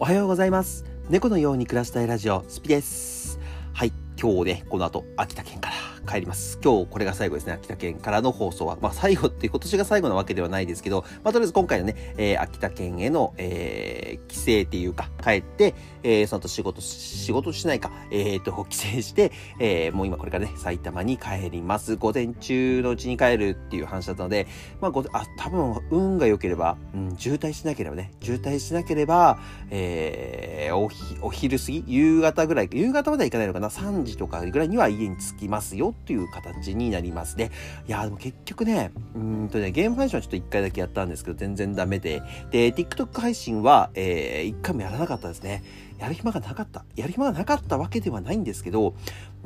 おはようございます。猫のように暮らしたいラジオ、スピです。はい、今日ね、この後、秋田県から帰ります。今日これが最後ですね、秋田県からの放送は。まあ最後って今年が最後なわけではないですけど、まあとりあえず今回のね、えー秋田県への、えー帰省っていうか、帰って、えーその後仕事、仕事しないか、えーと、帰省して、えーもう今これからね、埼玉に帰ります。午前中のうちに帰るっていう話だったので、まあ、ごあ、多分、運が良ければ、うん、渋滞しなければね、渋滞しなければ、えー、おひ、お昼過ぎ、夕方ぐらい、夕方までは行かないのかな、3時とかぐらいには家に着きますよという形になりますね。いやーでも結局ね、うんとね、ゲーム配信はちょっと1回だけやったんですけど、全然ダメで、で、TikTok 配信は、えー、1回もやらなかったですね。やる暇がなかった。やる暇がなかったわけではないんですけど、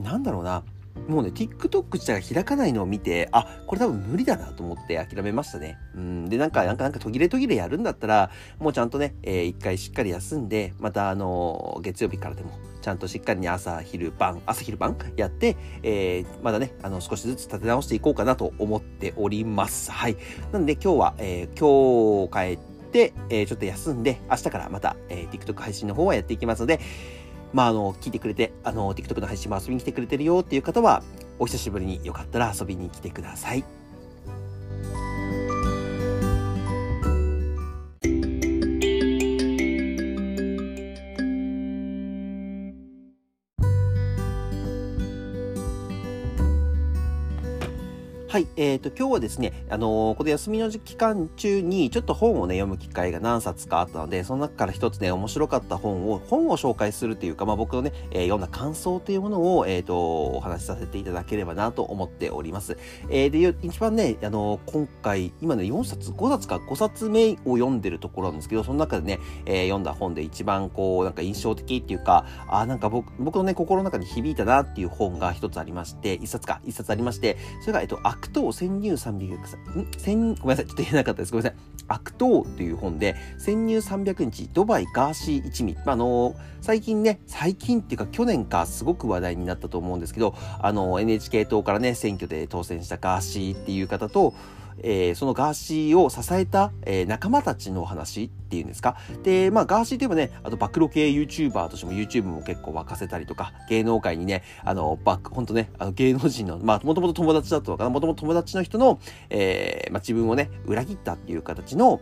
なんだろうな、もうね、TikTok 自体が開かないのを見て、あ、これ多分無理だなと思って諦めましたね。うん。で、なんか、なんか、なんか途切れ途切れやるんだったら、もうちゃんとね、えー一回しっかり休んで、またあのー月曜日からでも、ちゃんとしっかりに朝、昼、晩、朝、昼、晩やって、えーまだね、あの、少しずつ立て直していこうかなと思っております。はい。なんで今日は、えー今日帰って、えーちょっと休んで、明日からまた、えー TikTok 配信の方はやっていきますので、まあ、あの、聞いてくれて、あの、TikTok の配信も遊びに来てくれてるよっていう方は、お久しぶりによかったら遊びに来てください。はい、えー、と今日はですね、あのーこの休みの期間中にちょっと本をね読む機会が何冊かあったので、その中から一つね面白かった本を本を紹介するというか、まあ僕のね、えー読んだ感想というものをえっ、とお話しさせていただければなと思っております。えーで一番ね、あの今回今ね4冊5冊か5冊目を読んでるところなんですけど、その中でね、えー読んだ本で一番こうなんか印象的っていうか、あーなんか僕僕のね心の中に響いたなっていう本が一つありまして、一冊か一冊ありまして、それがえっと悪党潜入300潜ごめんなさいちょっと言えなかったです。ごめんなさい。悪党っていう本で潜入300日ドバイガーシー一味、まあ、あの最近ね最近っていうか去年かすごく話題になったと思うんですけどあの NHK 党からね選挙で当選したガーシーっていう方とえーそのガーシーを支えた、えー仲間たちのお話っていうんですか？で、まあ、ガーシーといえばね、あと、暴露系 YouTuber としても YouTube も結構沸かせたりとか、芸能界にね、あの、バック、ほんとね、あの、芸能人の、まあ、もともと友達だったのかな、もともと友達の人の、えーまあ、自分をね、裏切ったっていう形の、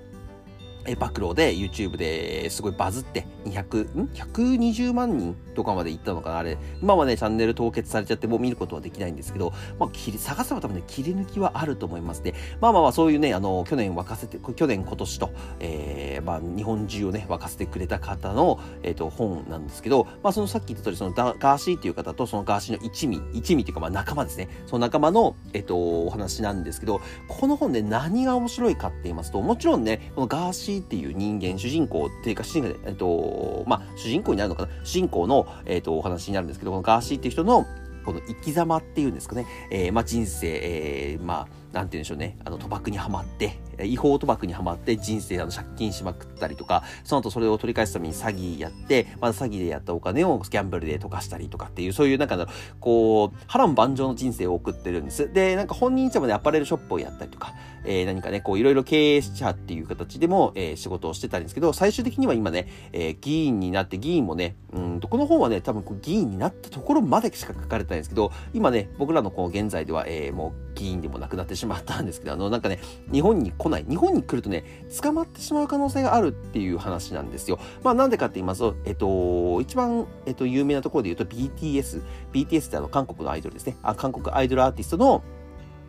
え暴露で YouTube ですごいバズって200ん？120万人とかまでいったのかなあれ。今はねチャンネル凍結されちゃってもう見ることはできないんですけど、まあ、切り探せば多分ね切り抜きはあると思います。ねまあまあまあそういうねあの去年沸かせて去年今年と、えーまあ、日本中をね沸かせてくれた方の、えー、と本なんですけど、まあ、そのさっき言った通りそのガーシーっていう方とそのガーシーの一味一味っていうかまあ仲間ですね。その仲間の、えー、とお話なんですけどこの本で何が面白いかって言いますともちろんねこのガーシーっていう人間主人公っていうか主人公えっとまあ主人公になるのかな？主人公の、えっとお話になるんですけどこのガーシーっていう人のこの生き様っていうんですかね、えーまあ人生、えーまあなんて言うんでしょうね、あの賭博にはまって、違法賭博にはまって人生あの借金しまくったりとか、その後それを取り返すために詐欺やって、また詐欺でやったお金をギャンブルで溶かしたりとかっていう、そういうなんかのこう、波乱万丈の人生を送ってるんです。で、なんか本人様でアパレルショップをやったりとか、えー何かね、こういろいろ経営者っていう形でも、えー仕事をしてたんですけど、最終的には今ね、えー議員になって、議員もね、うんと、この本はね、多分こう議員になったところまでしか書かれてないんですけど、今ね、僕らのこう現在では、えーもう議員でもなくなってしまったんですけど、あの、なんかね、日本に来ない、日本に来るとね、捕まってしまう可能性があるっていう話なんですよ。まあなんでかって言いますと、えっと、一番、えっと、有名なところで言うと BTS、BTS ってあの、韓国のアイドルですね。あ、韓国アイドルアーティストの、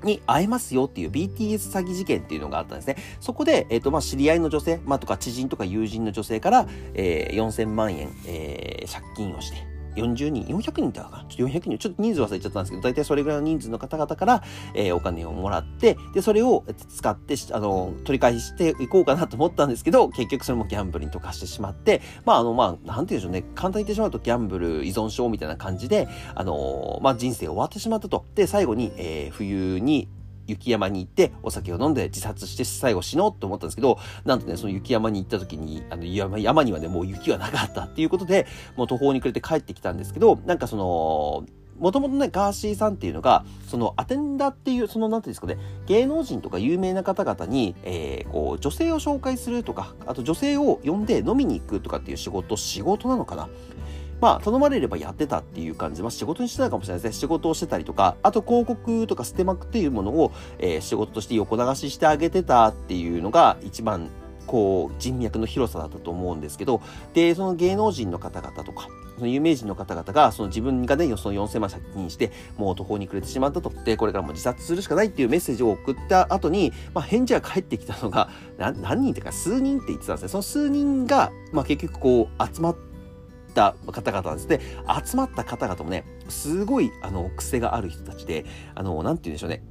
に会えますよっていう BTS 詐欺事件っていうのがあったんですね。そこで、えっ、と、まあ、知り合いの女性、まあ、とか知人とか友人の女性から、えー、4000万円、えー、借金をして、40人、400人だかな？ちょっと400人、ちょっと人数忘れちゃったんですけど、大体それぐらいの人数の方々から、えーお金をもらって、で、それを使って、あの、取り返していこうかなと思ったんですけど、結局それもギャンブルに溶かしてしまって、まあ、あの、まあ、なんて言うんでしょうね、簡単に言ってしまうとギャンブル依存症みたいな感じで、あの、まあ、人生終わってしまったと。で、最後に、えー冬に、雪山に行ってお酒を飲んで自殺して最後死のうと思ったんですけど、なんとね、その雪山に行った時に、あの山山にはね、もう雪はなかったっていうことで、もう途方に暮れて帰ってきたんですけど、なんかその、もともとね、ガーシーさんっていうのが、そのアテンダっていう、その、なんていうんですかね、芸能人とか有名な方々に、えー、こう、女性を紹介するとか、あと女性を呼んで飲みに行くとかっていう仕事、仕事なのかなまあ、頼まれればやってたっていう感じ、まあ、仕事にしてたかもしれないですね。仕事をしてたりとか、あと広告とかステマクっていうものを、えー、仕事として横流ししてあげてたっていうのが一番こう人脈の広さだったと思うんですけど、で、その芸能人の方々とか、その有名人の方々が、その自分がね、その4000万借金して、もう途方に暮れてしまったと。で、これからも自殺するしかないっていうメッセージを送った後に、まあ、返事が返ってきたのが、何人っていうか数人って言ってたんですね。その数人が、まあ、結局こう、集まってた方々ですね。集まった方々もね、すごい、あの、癖がある人たちで、あの、なんて言うんでしょうね。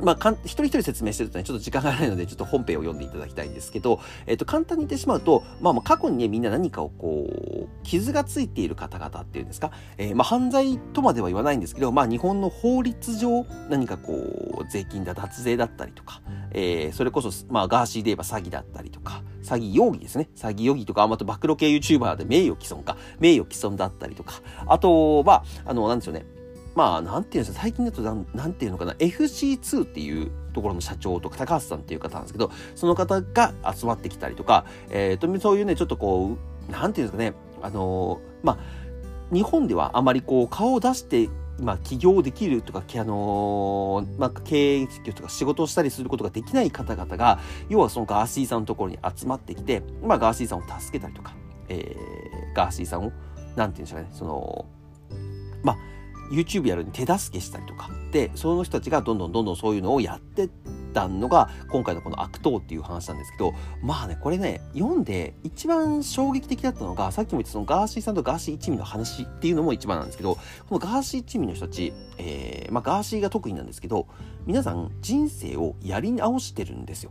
まあ、かん一人一人説明してるとね、ちょっと時間がないので、ちょっと本編を読んでいただきたいんですけど、えっ、と、簡単に言ってしまうと、まあ、まあ、過去にね、みんな何かをこう、傷がついている方々っていうんですか、えー、まあ、犯罪とまでは言わないんですけど、まあ、日本の法律上、何かこう、税金だ、脱税だったりとか、えー、それこそ、まあ、ガーシーで言えば詐欺だったりとか、詐欺容疑ですね。詐欺容疑とか、あと暴露系 YouTuber で名誉毀損か、名誉毀損だったりとか、あとは、あの、なんでしょうね。まあ、なんていうんですか、最近だとなん、なんていうのかな、FC2 っていうところの社長とか、高橋さんっていう方なんですけど、その方が集まってきたりとか、えっ、ー、と、そういうね、ちょっとこう、なんていうんですかね、あのー、まあ、日本ではあまりこう、顔を出して、まあ、起業できるとか、あのー、まあ、経営とか仕事をしたりすることができない方々が、要はそのガーシーさんのところに集まってきて、まあ、ガーシーさんを助けたりとか、えー、ガーシーさんを、なんて言うんでしょうね、その、まあ、YouTube やるに手助けしたりとか。でその人たちがどんどんどんどんそういうのをやってったのが今回のこの悪党っていう話なんですけどまあねこれね読んで一番衝撃的だったのがさっきも言ったそのガーシーさんとガーシー一味の話っていうのも一番なんですけどこのガーシー一味の人たち、えー、まあガーシーが特になんですけど皆さん人生をやり直してるんですよ。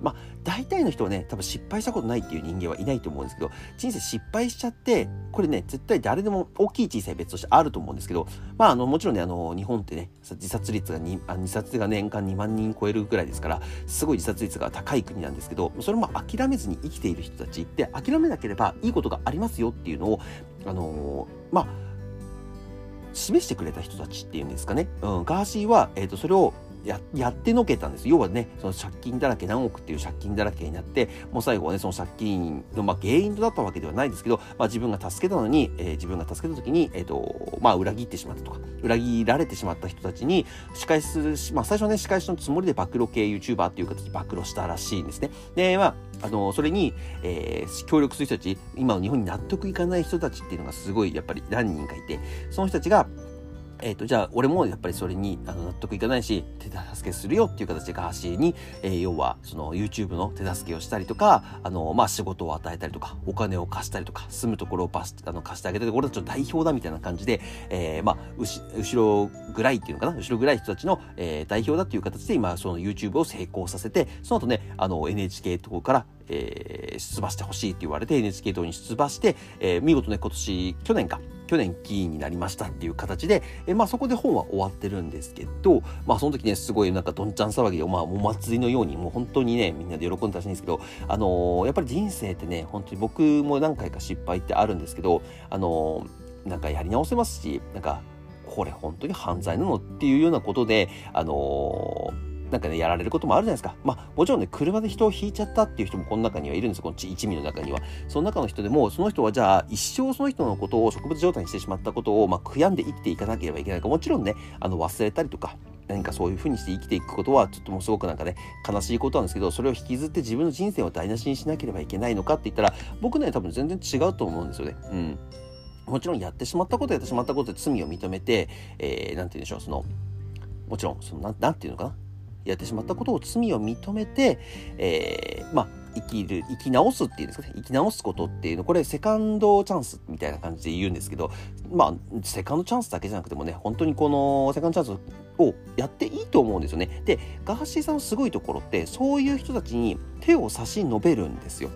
まあ、大体の人はね、多分失敗したことないっていう人間はいないと思うんですけど、人生失敗しちゃって、これね、絶対誰でも大きい小さい別としてあると思うんですけど、まあ、あの、もちろんね、あの、日本ってね、自殺率が2、あ自殺が年間2万人超えるぐらいですから、すごい自殺率が高い国なんですけど、それも諦めずに生きている人たちって諦めなければいいことがありますよっていうのを、あのー、まあ、示してくれた人たちっていうんですかね。うん、ガーシーは、えっ、ー、と、それをやってのけたんです。要はね、その借金だらけ、何億っていう借金だらけになって、もう最後はね、その借金の、まあ、原因となったわけではないですけど、まあ、自分が助けたのに、えー、自分が助けた時に、えっ、ー、と、まあ、裏切ってしまったとか、裏切られてしまった人たちに、仕返するし、まあ、最初はね、仕返しのつもりで暴露系 YouTuber っていう形で暴露したらしいんですね。で、まあ、あの、それに、えー、協力する人たち、今の日本に納得いかない人たちっていうのがすごい、やっぱり何人かいて、その人たちが、えっ、ー、と、じゃあ、俺もやっぱりそれにあの納得いかないし、手助けするよっていう形でガーシーに、えー、要は、その YouTube の手助けをしたりとか、あの、まあ、仕事を与えたりとか、お金を貸したりとか、住むところをパスあの貸してあげて、俺たちの代表だみたいな感じで、えー、まあ、後ろぐらいっていうのかな、後ろぐらい人たちの、えー、代表だっていう形で今、その YouTube を成功させて、その後ね、あの、NHK とから、えー、出馬してほしいって言われて NHK 党に出馬して、えー、見事ね、今年、去年か、去年議員になりましたっていう形で、えまあそこで本は終わってるんですけど、まあその時ね、すごいなんかどんちゃん騒ぎで、まあお祭りのように、もう本当にね、みんなで喜んでたらしいんですけど、あのー、やっぱり人生ってね、本当に僕も何回か失敗ってあるんですけど、あのー、なんかやり直せますし、なんか、これ本当に犯罪なのっていうようなことで、あのーなんかね、やられることもあるじゃないですか。まあ、もちろんね、車で人を引いちゃったっていう人もこの中にはいるんですよ。この一味の中には。その中の人でも、その人はじゃあ、一生その人のことを植物状態にしてしまったことを、まあ、悔やんで生きていかなければいけないか。もちろんね、あの、忘れたりとか、何かそういう風にして生きていくことは、ちょっともうすごくなんかね、悲しいことなんですけど、それを引きずって自分の人生を台無しにしなければいけないのかって言ったら、僕ね、多分全然違うと思うんですよね。うん。もちろんやってしまったことやってしまったことで罪を認めて、えー、て言うんでしょう、その、もちろん、その、な、ていうのかな。やってしまったことを罪を認めて、えー、まあ、生きる、生き直すっていうんですかね、生き直すことっていうの、これセカンドチャンスみたいな感じで言うんですけど、まあ、セカンドチャンスだけじゃなくてもね、本当にこのセカンドチャンスをやっていいと思うんですよね。で、ガーシーさんのすごいところって、そういう人たちに手を差し伸べるんですよ。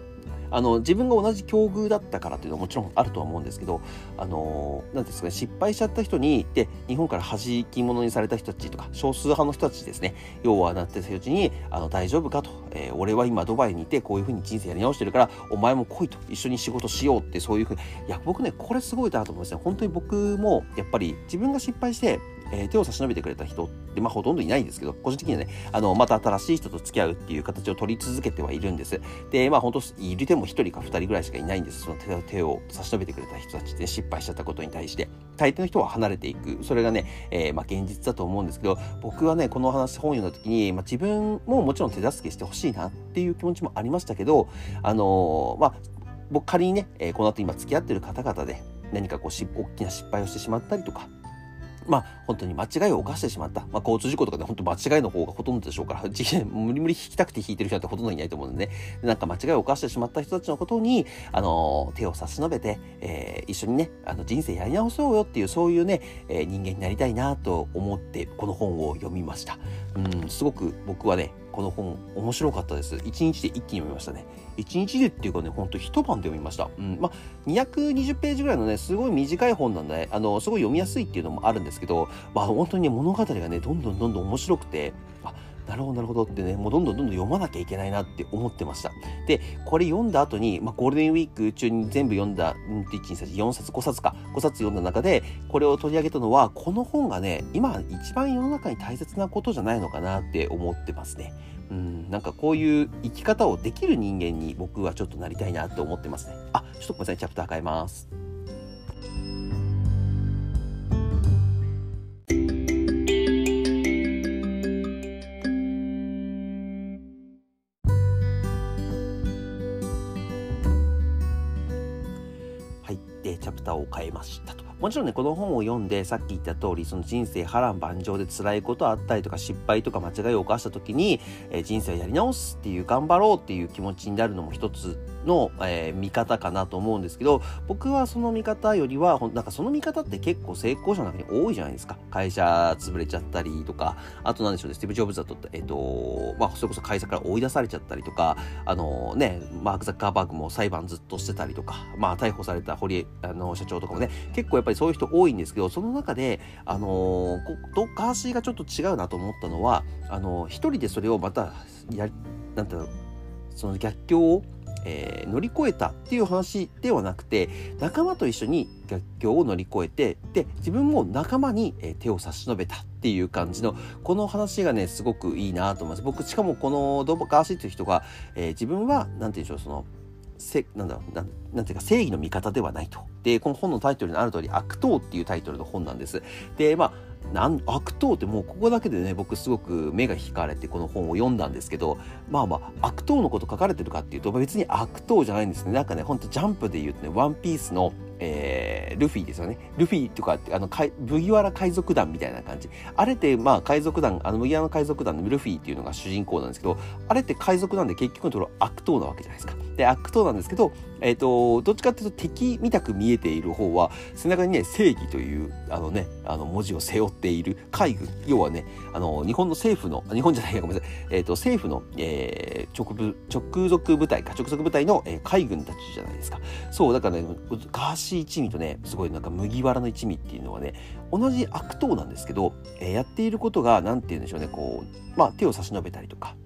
あの、自分が同じ境遇だったからっていうのはもちろんあるとは思うんですけど、あの、なんですかね、失敗しちゃった人に、で、日本から弾き物にされた人たちとか、少数派の人たちですね、要はなってたうちに、あの、大丈夫かと、えー、俺は今ドバイにいて、こういうふうに人生やり直してるから、お前も来いと、一緒に仕事しようって、そういうふうに、いや、僕ね、これすごいなと思いますね。本当に僕も、やっぱり自分が失敗して、えー、手を差し伸べてくれた人って、まあ、ほとんどいないんですけど、個人的にはね、あの、また新しい人と付き合うっていう形を取り続けてはいるんです。で、まあ、本当いるでも1人か2人ぐらいしかいないんです。その手を差し伸べてくれた人たちで失敗しちゃったことに対して。大抵の人は離れていく。それがね、えー、まあ、現実だと思うんですけど、僕はね、この話、本読んだ時に、まあ、自分ももちろん手助けしてほしいなっていう気持ちもありましたけど、あのー、まあ、僕仮にね、えー、この後今付き合ってる方々で何かこうし大きな失敗をしてしまったりとかまあ、本当に間違いを犯してしまった。まあ、交通事故とかで本当間違いの方がほとんどでしょうから、無理無理引きたくて引いてる人ってほとんどいないと思うんでね。なんか間違いを犯してしまった人たちのことに、あの、手を差し伸べて、えー、一緒にね、あの、人生やり直そうよっていう、そういうね、えー、人間になりたいなと思って、この本を読みました。うん、すごく僕はね、この本面白かったです。1日で一気に読みましたね。1日でっていうかね、ほんと一晩で読みました。うん。まあ、220ページぐらいのね、すごい短い本なんで、あの、すごい読みやすいっていうのもあるんですけど、まあ、本当にね、物語がね、どんどんどんどん面白くて、あ、なるほど、なるほどってね、もうどんどんどんどん読まなきゃいけないなって思ってました。で、これ読んだ後に、まあ、ゴールデンウィーク中に全部読んだ、うん、1、2、3、4冊、5冊か、5冊読んだ中で、これを取り上げたのは、この本がね、今一番世の中に大切なことじゃないのかなって思ってますね。うん、なんかこういう生き方をできる人間に僕はちょっとなりたいなって思ってますね。あ、ちょっとごめんなさい、チャプター変えます。チャプターを変えましたと。もちろんね、この本を読んで、さっき言った通り、その人生波乱万丈で辛いことあったりとか、失敗とか間違いを犯した時に、え、人生をやり直すっていう、頑張ろうっていう気持ちになるのも一つの、えー、見方かなと思うんですけど、僕はその見方よりは、なんかその見方って結構成功者の中に多いじゃないですか。会社潰れちゃったりとか、あとなんでしょうね、スティーブ・ジョブズだと、えっ、ー、と、まあ、それこそ会社から追い出されちゃったりとか、あのね、マーク・ザッカーバーグも裁判ずっとしてたりとか、まあ、逮捕された堀あの社長とかもね、結構やっぱりそういう人多いんですけど、その中で、あのー、こガーシーがちょっと違うなと思ったのは、あのー、一人でそれをまた、や、なんていうの、その逆境をえー、乗り越えたっていう話ではなくて仲間と一緒に逆境を乗り越えてで自分も仲間に、え手を差し伸べたっていう感じのこの話がねすごくいいなと思います僕しかもこのドガーシーという人が、えー、自分は何て言うんでしょうそのせなんだろうななんていうか正義の味方ではないと。でこの本のタイトルにある通り悪党っていうタイトルの本なんです。でまあなん悪党ってもうここだけでね僕すごく目が引かれてこの本を読んだんですけどまあまあ悪党のこと書かれてるかっていうと別に悪党じゃないんですね。なんかねほんとジャンプで言うとねワンピースのえー、ルフィですよね。ルフィとか、あの、麦わら海賊団みたいな感じ。あれって、まあ、海賊団、あの、麦わら海賊団のルフィっていうのが主人公なんですけど、あれって海賊なんで結局のところ悪党なわけじゃないですか。で、悪党なんですけど、えっ、ー、と、どっちかっていうと敵みたく見えている方は、背中にね、正義という、あのね、あの、文字を背負っている海軍。要はね、あの、日本の政府の、日本じゃないかごめんなさい。えっ、ー、と、政府の、えー、直部、直属部隊か、直属部隊の、えー、海軍たちじゃないですか。そう、だからね、ガーシー一味とね、すごいなんか麦わらの一味っていうのはね、同じ悪党なんですけど、えー、やっていることが、なんて言うんでしょうね、こう、まあ、手を差し伸べたりとか、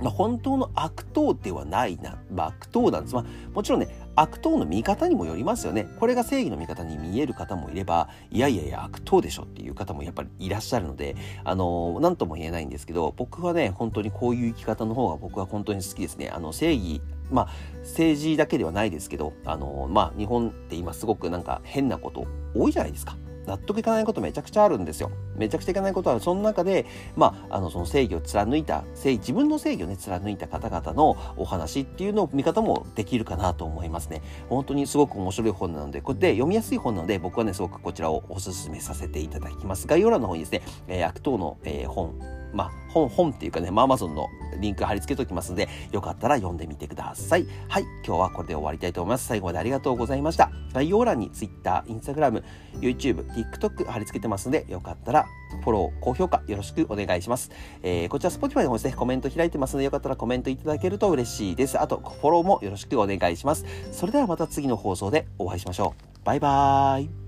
まあ、本当の悪党ではないな、まあ、悪党なんです。まあ、もちろんね、悪党の見方にもよりますよね。これが正義の味方に見える方もいれば、いやいやいや悪党でしょっていう方もやっぱりいらっしゃるので、あのー、とも言えないんですけど、僕はね、本当にこういう生き方の方が僕は本当に好きですね。あの、正義、まあ、政治だけではないですけど、あの、まあ、日本って今すごくなんか変なこと多いじゃないですか。納得いかないことめちゃくちゃあるんですよ。めちゃくちゃいかないことはその中で、まあ、あの、その正義を貫いた、正自分の正義をね、貫いた方々のお話っていうのを見方もできるかなと思いますね。本当にすごく面白い本なので、これで読みやすい本なので、僕はね、すごくこちらをお勧めさせていただきます。概要欄の方にですね、えー、悪党の、えー、本、まあ、本、本っていうかね、まあ、Amazon のリンク貼り付けておきますので、よかったら読んでみてください。はい、今日はこれで終わりたいと思います。最後までありがとうございました。概要欄に Twitter、Instagram、YouTube、TikTok 貼り付けてますので、よかったらフォロー、高評価よろしくお願いします。えー、こちら Spotify の方ですね、コメント開いてますので、よかったらコメントいただけると嬉しいです。あと、フォローもよろしくお願いします。それではまた次の放送でお会いしましょう。バイバーイ。